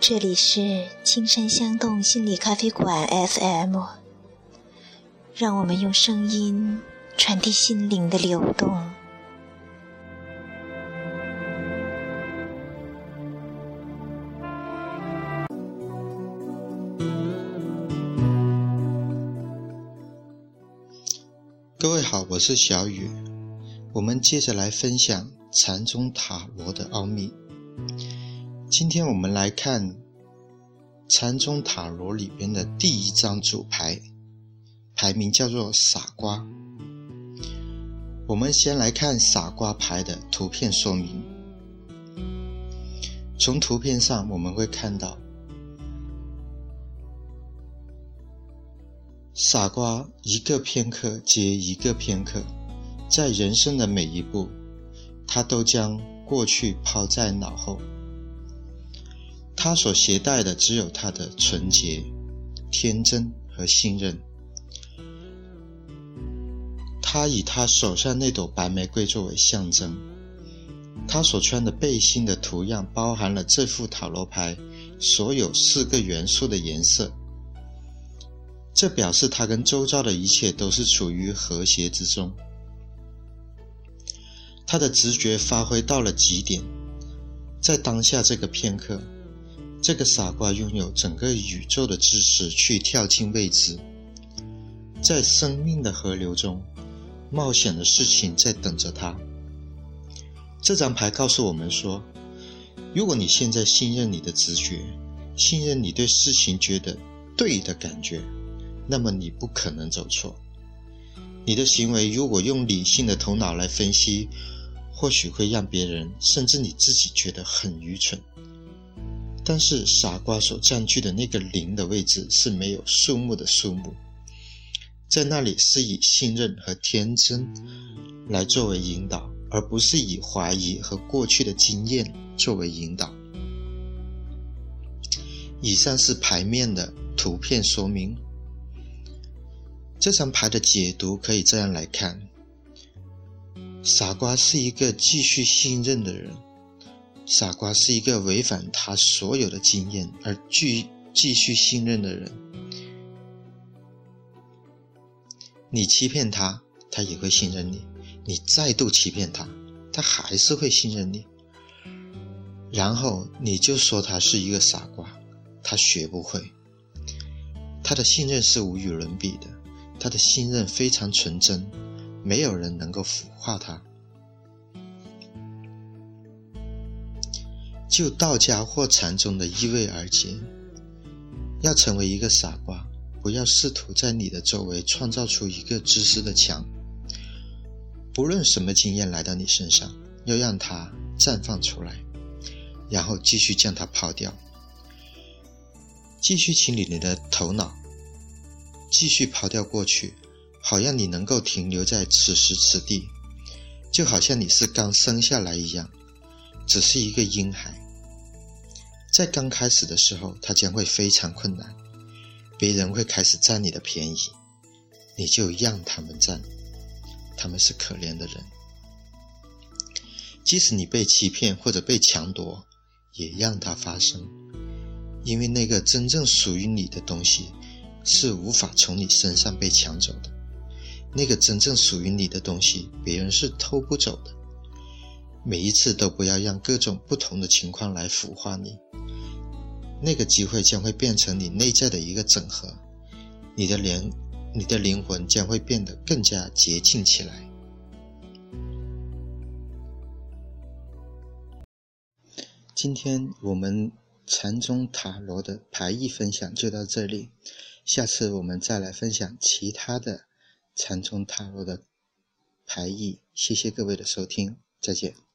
这里是青山香动心理咖啡馆 FM，让我们用声音传递心灵的流动。各位好，我是小雨，我们接着来分享禅宗塔罗的奥秘。今天我们来看禅宗塔罗里边的第一张主牌，牌名叫做傻瓜。我们先来看傻瓜牌的图片说明。从图片上我们会看到，傻瓜一个片刻接一个片刻，在人生的每一步，他都将过去抛在脑后。他所携带的只有他的纯洁、天真和信任。他以他手上那朵白玫瑰作为象征。他所穿的背心的图样包含了这副塔罗牌所有四个元素的颜色。这表示他跟周遭的一切都是处于和谐之中。他的直觉发挥到了极点，在当下这个片刻。这个傻瓜拥有整个宇宙的知识去跳进未知，在生命的河流中，冒险的事情在等着他。这张牌告诉我们说，如果你现在信任你的直觉，信任你对事情觉得对的感觉，那么你不可能走错。你的行为如果用理性的头脑来分析，或许会让别人甚至你自己觉得很愚蠢。但是傻瓜所占据的那个零的位置是没有数目的数目，在那里是以信任和天真来作为引导，而不是以怀疑和过去的经验作为引导。以上是牌面的图片说明。这张牌的解读可以这样来看：傻瓜是一个继续信任的人。傻瓜是一个违反他所有的经验而继继续信任的人。你欺骗他，他也会信任你；你再度欺骗他，他还是会信任你。然后你就说他是一个傻瓜，他学不会。他的信任是无与伦比的，他的信任非常纯真，没有人能够腐化他。就道家或禅宗的意味而言，要成为一个傻瓜，不要试图在你的周围创造出一个知识的墙。不论什么经验来到你身上，要让它绽放出来，然后继续将它抛掉。继续清理你的头脑，继续抛掉过去，好让你能够停留在此时此地，就好像你是刚生下来一样，只是一个婴孩。在刚开始的时候，它将会非常困难，别人会开始占你的便宜，你就让他们占，他们是可怜的人。即使你被欺骗或者被抢夺，也让它发生，因为那个真正属于你的东西是无法从你身上被抢走的，那个真正属于你的东西，别人是偷不走的。每一次都不要让各种不同的情况来腐化你，那个机会将会变成你内在的一个整合，你的灵，你的灵魂将会变得更加洁净起来。今天我们禅宗塔罗的牌意分享就到这里，下次我们再来分享其他的禅宗塔罗的牌意。谢谢各位的收听，再见。